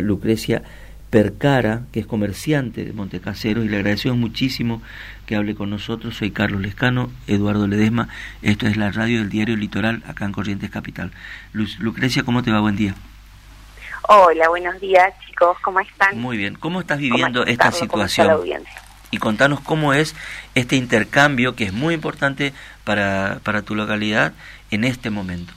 Lucrecia Percara, que es comerciante de Montecaseros, y le agradecemos muchísimo que hable con nosotros. Soy Carlos Lescano, Eduardo Ledesma. Esto es la radio del diario Litoral, acá en Corrientes Capital. Lucrecia, ¿cómo te va? Buen día. Hola, buenos días chicos, ¿cómo están? Muy bien, ¿cómo estás viviendo esta situación? Y contanos cómo es este intercambio que es muy importante para, para tu localidad en este momento.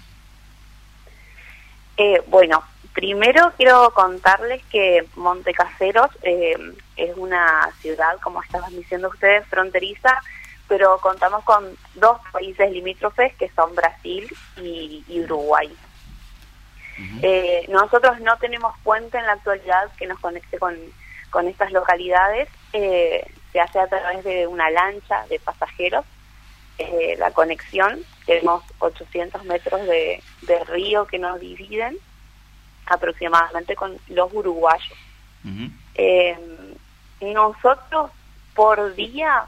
Eh, bueno, primero quiero contarles que Montecaseros eh, es una ciudad, como estaban diciendo ustedes, fronteriza, pero contamos con dos países limítrofes que son Brasil y Uruguay. Eh, nosotros no tenemos puente en la actualidad que nos conecte con, con estas localidades. Eh, se hace a través de una lancha de pasajeros. Eh, la conexión, tenemos 800 metros de, río que nos dividen aproximadamente con los uruguayos. nosotros por día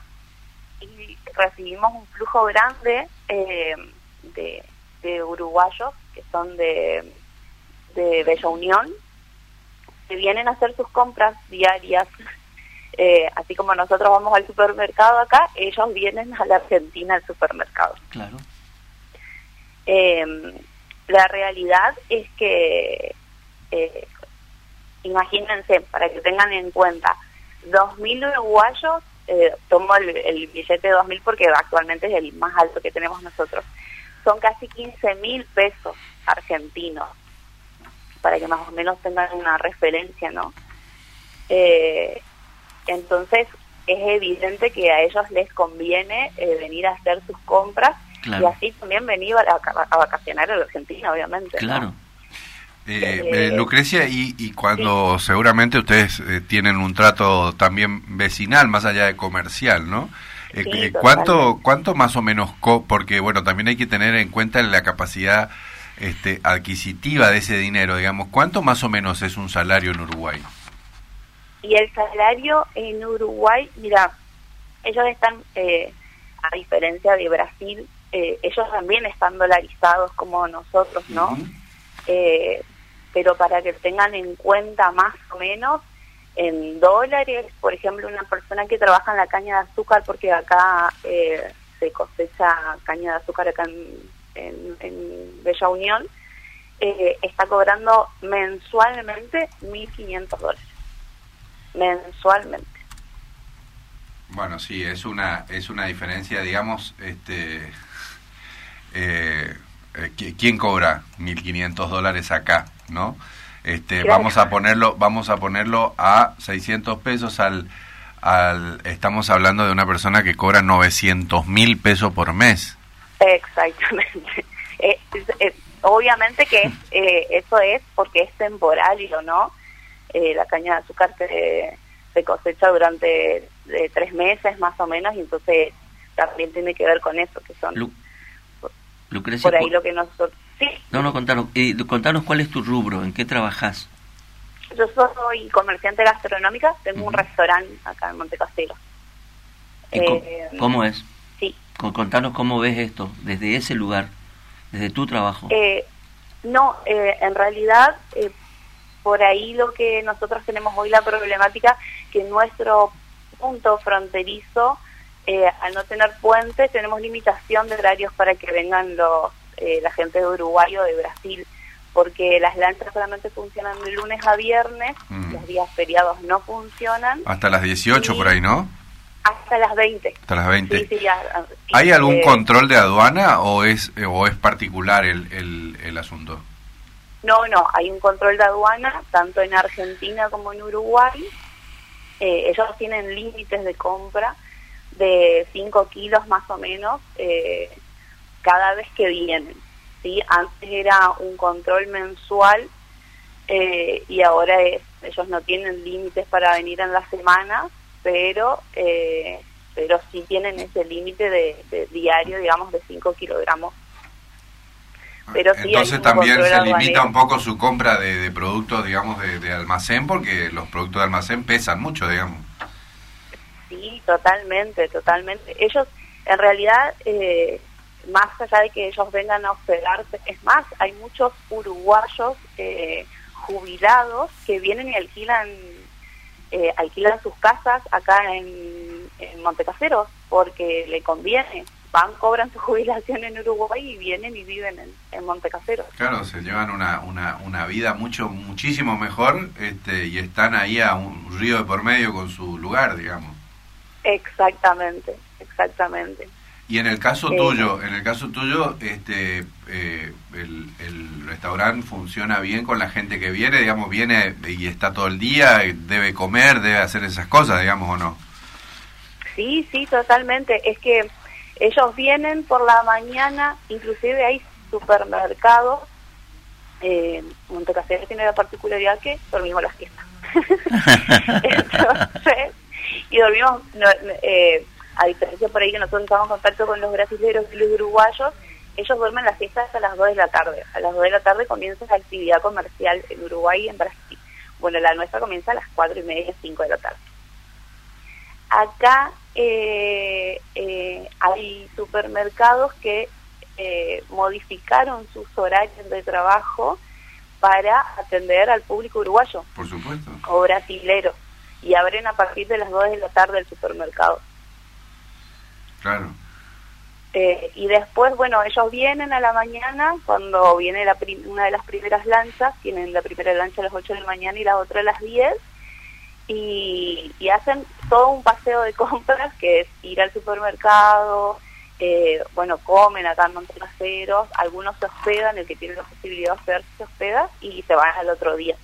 recibimos un flujo grande de, de uruguayos que son de de Bella Unión, que vienen a hacer sus compras diarias. Eh, así como nosotros vamos al supermercado acá, ellos vienen a la Argentina al supermercado. Claro. Eh, la realidad es que, eh, imagínense, para que tengan en cuenta, 2.000 uruguayos, tomo el, el, billete de 2.000 porque actualmente es el más alto que tenemos nosotros, son casi 15.000 pesos argentinos para que más o menos tengan una referencia, ¿no? Eh, entonces es evidente que a ellos les conviene eh, venir a hacer sus compras y así también venir a, vacacionar a la Argentina, obviamente. Claro. Eh, Lucrecia, y, cuando seguramente ustedes tienen un trato también vecinal, más allá de comercial, ¿no? ¿cuánto, ¿Cuánto más o menos, porque bueno, también hay que tener en cuenta la capacidad este, adquisitiva de ese dinero, digamos, ¿cuánto más o menos es un salario en Uruguay? Y el salario en Uruguay, mira, ellos están, eh, a diferencia de Brasil, eh, ellos también están dolarizados como nosotros, ¿no? Eh, pero para que tengan en cuenta más o menos, en dólares, por ejemplo, una persona que trabaja en la caña de azúcar, porque acá se cosecha caña de azúcar acá en en, Bella Unión, eh, está cobrando mensualmente 1.500 dólares. Mensualmente. Bueno, sí, es una, es una diferencia, digamos, este, eh, eh ¿quién cobra 1.500 dólares acá, no? Este, vamos a ponerlo, vamos a ponerlo a 600 pesos al, al, estamos hablando de una persona que cobra 900 mil pesos por mes. Exactamente. Eh, obviamente que eh, eso es porque es temporal y o no. Eh, la caña de azúcar se, se cosecha durante de tres meses más o menos y entonces también tiene que ver con eso, que son Lucrecia, por ahí lo que nosotros... Sí. No, no, contanos, contanos cuál es tu rubro, en qué trabajas. Yo soy comerciante gastronómica, tengo un restaurante acá en Monte Castelo. ¿Cómo es? Contanos cómo ves esto desde ese lugar, desde tu trabajo. Eh, no, eh, en realidad, eh, por ahí lo que nosotros tenemos hoy la problemática, que nuestro punto fronterizo, al no tener puentes, tenemos limitación de horarios para que vengan los la gente de Uruguay o de Brasil, porque las lanchas solamente funcionan de lunes a viernes, mm. los días feriados no funcionan. Hasta las 18 por ahí, ¿no? Hasta las 20. Hasta las 20. ¿Hay algún eh, control de aduana o es, o es particular el, el, el, asunto? No, no, hay un control de aduana tanto en Argentina como en Uruguay. Eh, ellos tienen límites de compra de 5 kilos más o menos eh, cada vez que vienen. ¿sí? Antes era un control mensual y ahora es, ellos no tienen límites para venir en la semana pero eh, pero sí tienen ese límite de, diario, digamos, de 5 kilogramos. Pero Entonces también se limita un poco su compra de, productos, digamos, de, almacén, porque los productos de almacén pesan mucho, digamos. Sí, totalmente, totalmente. Ellos, en realidad, eh, más allá de que ellos vengan a hospedarse, es más, hay muchos uruguayos eh, jubilados que vienen y alquilan eh, alquilan sus casas acá en, en Montecaseros porque le conviene. Van, cobran su jubilación en Uruguay y vienen y viven en, en Montecaseros. Claro, se llevan una, una, una vida mucho muchísimo mejor este, y están ahí a un río de por medio con su lugar, digamos. Exactamente, exactamente. Y en el caso tuyo, en el caso tuyo, este, eh, el, el restaurante funciona bien con la gente que viene, digamos, viene y está todo el día, debe comer, debe hacer esas cosas, digamos, o no. Sí, sí, totalmente. Es que ellos vienen por la mañana, inclusive hay supermercados. Eh, tiene la particularidad que dormimos las fiestas. Entonces, y dormimos, eh, a diferencia por ahí que nosotros estamos en contacto con los brasileños y los uruguayos, ellos duermen las fiestas hasta las 2 de la tarde. A las 2 de la tarde comienza la actividad comercial en Uruguay y en Brasil. Bueno, la nuestra comienza a las 4 y media, 5 de la tarde. Acá eh, eh, hay supermercados que eh, modificaron sus horarios de trabajo para atender al público uruguayo. Por supuesto. O brasilero. Y abren a partir de las 2 de la tarde el supermercado. Claro. Eh, y después, bueno, ellos vienen a la mañana, cuando viene la una de las primeras lanchas, tienen la primera lancha a las 8 de la mañana y la otra a las 10, y, y hacen todo un paseo de compras, que es ir al supermercado, eh, bueno, comen acá en Montecaseros, algunos se hospedan, el que tiene la posibilidad de hospedarse se hospeda y se van al otro día.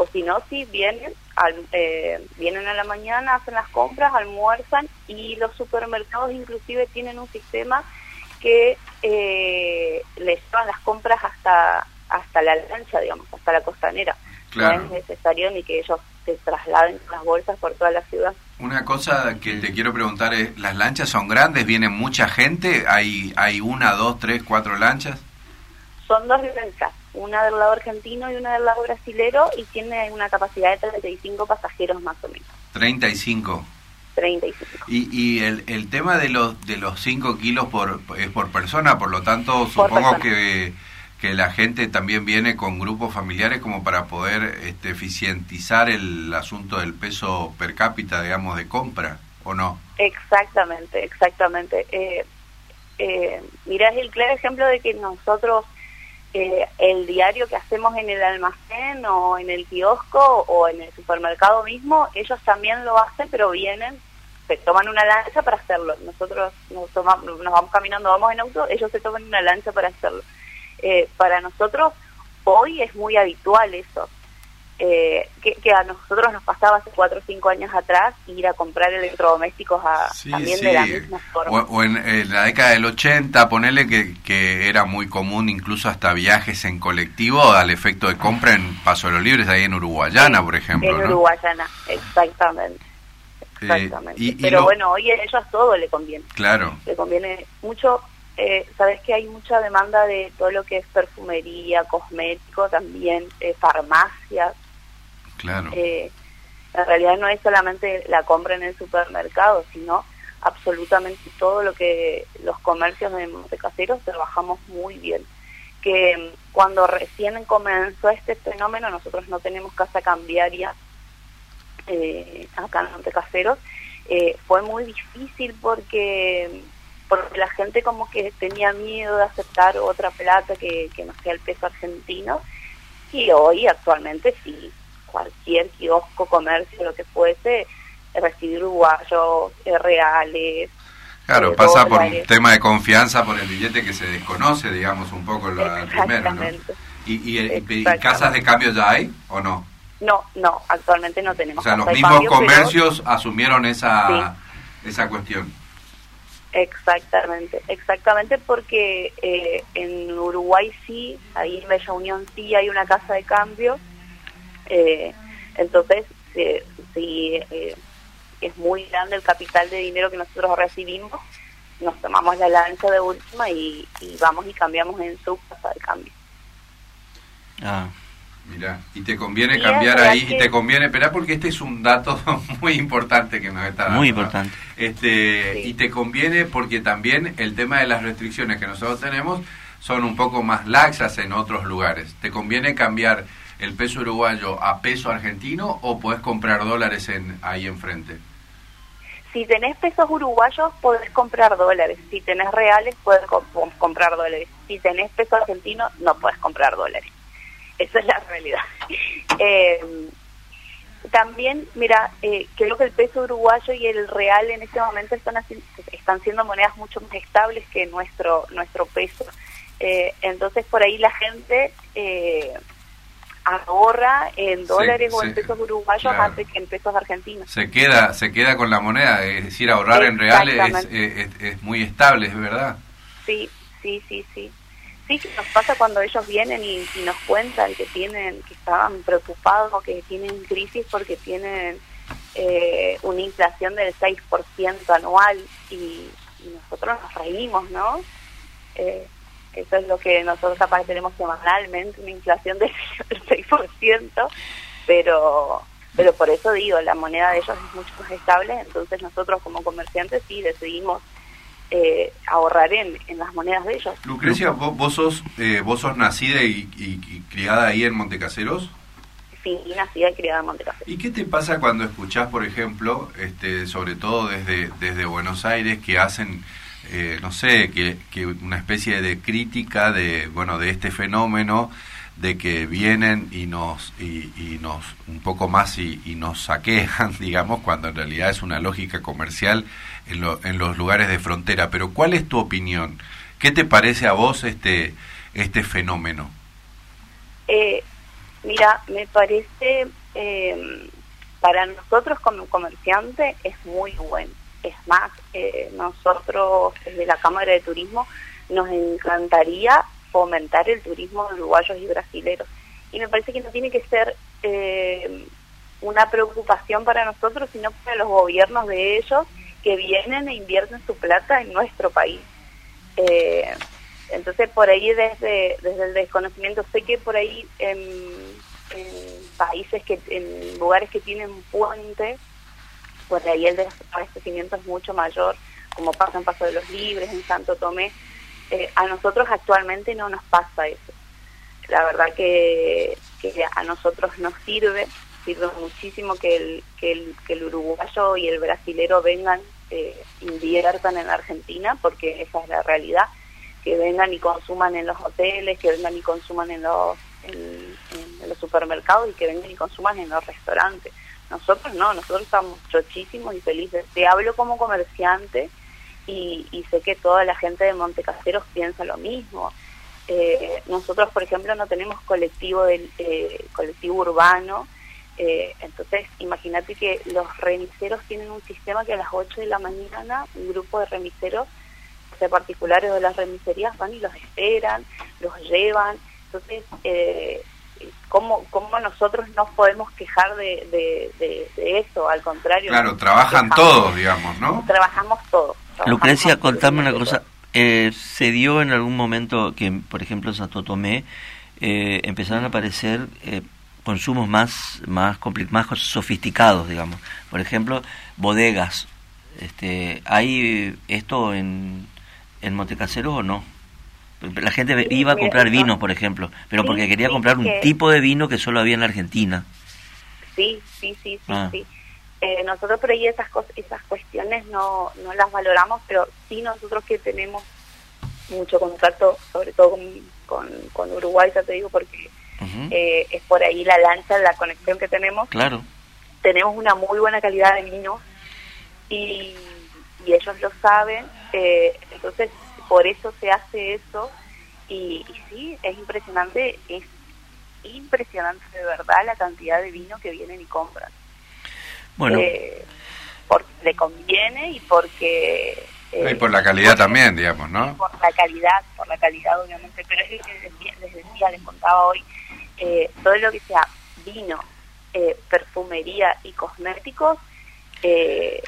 O si no, si vienen, al, eh, vienen a la mañana, hacen las compras, almuerzan y los supermercados inclusive tienen un sistema que eh, les llevan las compras hasta hasta la lancha, digamos, hasta la costanera. Claro. No es necesario ni que ellos se trasladen con las bolsas por toda la ciudad. Una cosa que te quiero preguntar es, ¿las lanchas son grandes? ¿Viene mucha gente? ¿Hay, hay una, dos, tres, cuatro lanchas? Son dos lanchas, una del lado argentino y una del lado brasilero, y tiene una capacidad de 35 pasajeros más o menos. 35. 35. Y, y el, el tema de los de los 5 kilos por, es por persona, por lo tanto supongo que, que la gente también viene con grupos familiares como para poder este, eficientizar el asunto del peso per cápita, digamos, de compra, ¿o no? Exactamente, exactamente. Eh, eh, es el claro ejemplo de que nosotros, eh, el diario que hacemos en el almacén o en el kiosco o en el supermercado mismo, ellos también lo hacen, pero vienen, se toman una lancha para hacerlo. Nosotros nos, tomamos, nos vamos caminando, vamos en auto, ellos se toman una lancha para hacerlo. Eh, para nosotros hoy es muy habitual eso. Eh, que, que, a nosotros nos pasaba hace cuatro o cinco años atrás ir a comprar electrodomésticos a, Sí, también sí. de la misma forma. O, o en, en la década del 80, ponele que, que era muy común incluso hasta viajes en colectivo al efecto de compra en Paso de los Libres, ahí en Uruguayana, por ejemplo. En ¿no? Uruguayana, exactamente. Eh, Exactamente. y- y Pero lo- bueno, hoy a ellos todo le conviene. Claro, Le conviene mucho. Eh, Sabes que hay mucha demanda de todo lo que es perfumería, cosmético, también eh, farmacias. Claro. Eh, en realidad no es solamente la compra en el supermercado, sino absolutamente todo lo que los comercios de Montecaseros trabajamos muy bien. Que mm, cuando recién comenzó este fenómeno, nosotros no tenemos casa cambiaria eh, acá en Montecaseros, eh, fue muy difícil porque porque la gente como que tenía miedo de aceptar otra plata que, que no sea el peso argentino y hoy actualmente sí cualquier kiosco, comercio, lo que fuese, recibir uruguayos, eh, reales. Claro, eh, pasa por un tema de confianza por el billete que se desconoce, digamos, un poco lo al primero. ¿Y, y, y- casas de cambio ya hay o no? No, no, actualmente no tenemos. O sea, los mismos cambio, pero- comercios asumieron esa, esa cuestión. Exactamente, exactamente porque eh, en Uruguay sí, ahí en Bella Unión sí hay una casa de cambio, eh, entonces si, si, eh, es muy grande el capital de dinero que nosotros recibimos, nos tomamos la lancha de última y, y vamos y cambiamos en su casa de cambio. Ah, Mira, y te conviene Sí, cambiar ahí, y te conviene, esperar porque este es un dato muy importante que nos está dando. muy ¿no? importante. Este, Sí. Y te conviene porque también el tema de las restricciones que nosotros tenemos son un poco más laxas en otros lugares. Te conviene cambiar el peso uruguayo a peso argentino o puedes comprar dólares en, ahí enfrente? Si tenés pesos uruguayos, podés comprar dólares. Si tenés reales, puedes comprar dólares. Si tenés peso argentino, no puedes comprar dólares. Esa es la realidad. Eh, también, mira, eh, creo que el peso uruguayo y el real en este momento están, están siendo monedas mucho más estables que nuestro, nuestro peso. Eh, entonces, por ahí la gente eh, ahorra en dólares o en pesos uruguayos antes que en pesos argentinos. Se queda, se queda con la moneda, es decir, ahorrar en reales es, es, muy estable, es verdad. Sí, sí, sí, sí. Sí, que nos pasa cuando ellos vienen y, nos cuentan que tienen, que estaban preocupados, que tienen crisis porque tienen eh, una inflación del 6% anual y, nosotros nos reímos, ¿no? Eh, eso es lo que nosotros capaz tenemos semanalmente, una inflación del 6%, pero pero por eso digo, la moneda de ellos es mucho más estable, entonces nosotros como comerciantes sí decidimos eh, ahorrar en, en, las monedas de ellos. Lucrecia, ¿vos, sos, eh, vos sos nacida y, criada ahí en Montecaseros? Sí, nacida y criada en Montecaseros. ¿Y qué te pasa cuando escuchás, por ejemplo, este, sobre todo desde, desde Buenos Aires, que hacen eh, no sé, que, que, una especie de crítica de, bueno, de este fenómeno de que vienen y nos, y, nos un poco más y, nos saquean, digamos, cuando en realidad es una lógica comercial en, en los lugares de frontera. Pero ¿cuál es tu opinión? ¿Qué te parece a vos este, este fenómeno? Eh, mira, me parece, eh, para nosotros como comerciante es muy bueno es más, eh, nosotros desde la Cámara de Turismo nos encantaría fomentar el turismo de uruguayos y brasileros. Y me parece que no tiene que ser eh, una preocupación para nosotros, sino para los gobiernos de ellos que vienen e invierten su plata en nuestro país. Eh, entonces, por ahí desde, desde el desconocimiento, sé que por ahí en, en países, que en lugares que tienen puentes, por ahí el desabastecimiento es mucho mayor, como pasa en Paso de los Libres, en Santo Tomé. Eh, a nosotros actualmente no nos pasa eso. La verdad que, a nosotros nos sirve, sirve muchísimo que el, que el, que el uruguayo y el brasilero vengan, eh, inviertan en Argentina, porque esa es la realidad, que vengan y consuman en los hoteles, que vengan y consuman en los, en los supermercados y que vengan y consuman en los restaurantes nosotros no, nosotros estamos chochísimos y felices. Te hablo como comerciante y, sé que toda la gente de Montecaseros piensa lo mismo. Eh, nosotros, por ejemplo, no tenemos colectivo del eh, colectivo urbano, eh, entonces imagínate que los remiseros tienen un sistema que a las 8 de la mañana un grupo de remiseros, de particulares de las remiserías, van y los esperan, los llevan. Entonces, eh, ¿cómo, cómo nosotros no podemos quejar de, de, eso? Al contrario. Claro, trabajan todos, digamos, ¿no? Trabajamos todos. Lucrecia, contame una cosa. Eh, ¿Se dio en algún momento que, por ejemplo, en Santo Tomé eh, empezaron a aparecer eh, consumos más, más, más sofisticados, digamos? Por ejemplo, bodegas. Este, ¿Hay esto en, en Montecasero o no? La gente iba a comprar vino, por ejemplo, pero porque quería comprar un tipo de vino que solo había en la Argentina. Sí, sí, sí, sí, ah. sí. Eh, nosotros por ahí esas cosas, esas cuestiones no, no las valoramos, pero sí nosotros que tenemos mucho contacto, sobre todo con, con, Uruguay, ya te digo, porque eh, es por ahí la lancha, la conexión que tenemos. Claro. Tenemos una muy buena calidad de vino y, y ellos lo saben, eh, entonces por eso se hace eso y, sí, es impresionante, es impresionante de verdad la cantidad de vino que vienen y compran. Bueno. Eh, porque le conviene y porque... y por la calidad también, digamos, ¿no? Por la calidad, por la calidad obviamente, pero es que les decía, les, contaba hoy, eh, todo lo que sea vino, eh, perfumería y cosméticos, es,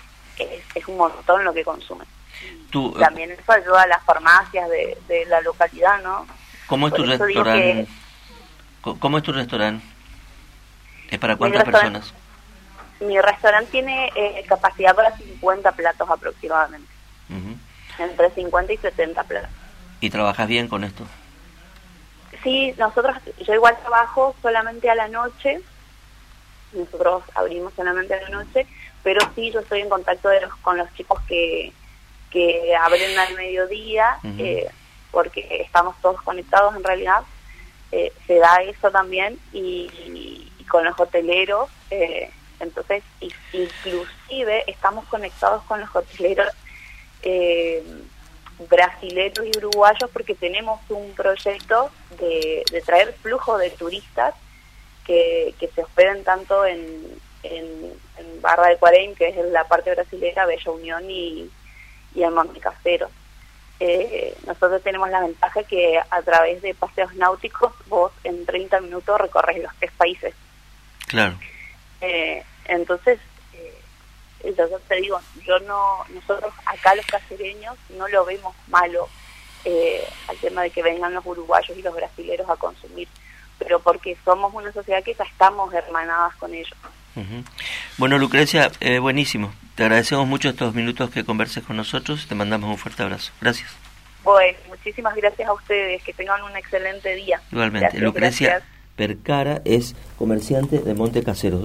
es un montón lo que consumen. Eh, también eso ayuda a las farmacias de, la localidad, ¿no? ¿Cómo es tu restaurante? ¿Cómo es tu restaurante? ¿Es para cuántas personas? Mi restaurante tiene eh, capacidad para 50 platos aproximadamente. Entre 50 y 70 platos. ¿Y trabajas bien con esto? sí, nosotros, yo igual trabajo solamente a la noche, nosotros abrimos solamente a la noche, pero sí yo estoy en contacto de los, con los chicos que, que abren al mediodía, eh, porque estamos todos conectados en realidad, eh, se da eso también, y, con los hoteleros, eh, entonces inclusive estamos conectados con los hoteleros eh, brasileños y uruguayos porque tenemos un proyecto de, traer flujo de turistas que, que se hospeden tanto en, en, Barra de Cuarén, que es la parte brasilera, Bella Unión y, y en Montecasero. Eh, nosotros tenemos la ventaja que a través de paseos náuticos vos en 30 minutos recorres los tres países. Claro. Eh, entonces, eh, te digo, yo no, nosotros acá los casereños no lo vemos malo al tema de que vengan los uruguayos y los brasileros a consumir, pero porque somos una sociedad que ya estamos hermanadas con ellos. Bueno, Lucrecia, eh, buenísimo. Te agradecemos mucho estos minutos que converses con nosotros. Te mandamos un fuerte abrazo. Gracias. Pues muchísimas gracias a ustedes. Que tengan un excelente día. Igualmente. Lucrecia Percara es comerciante de Monte Caseros.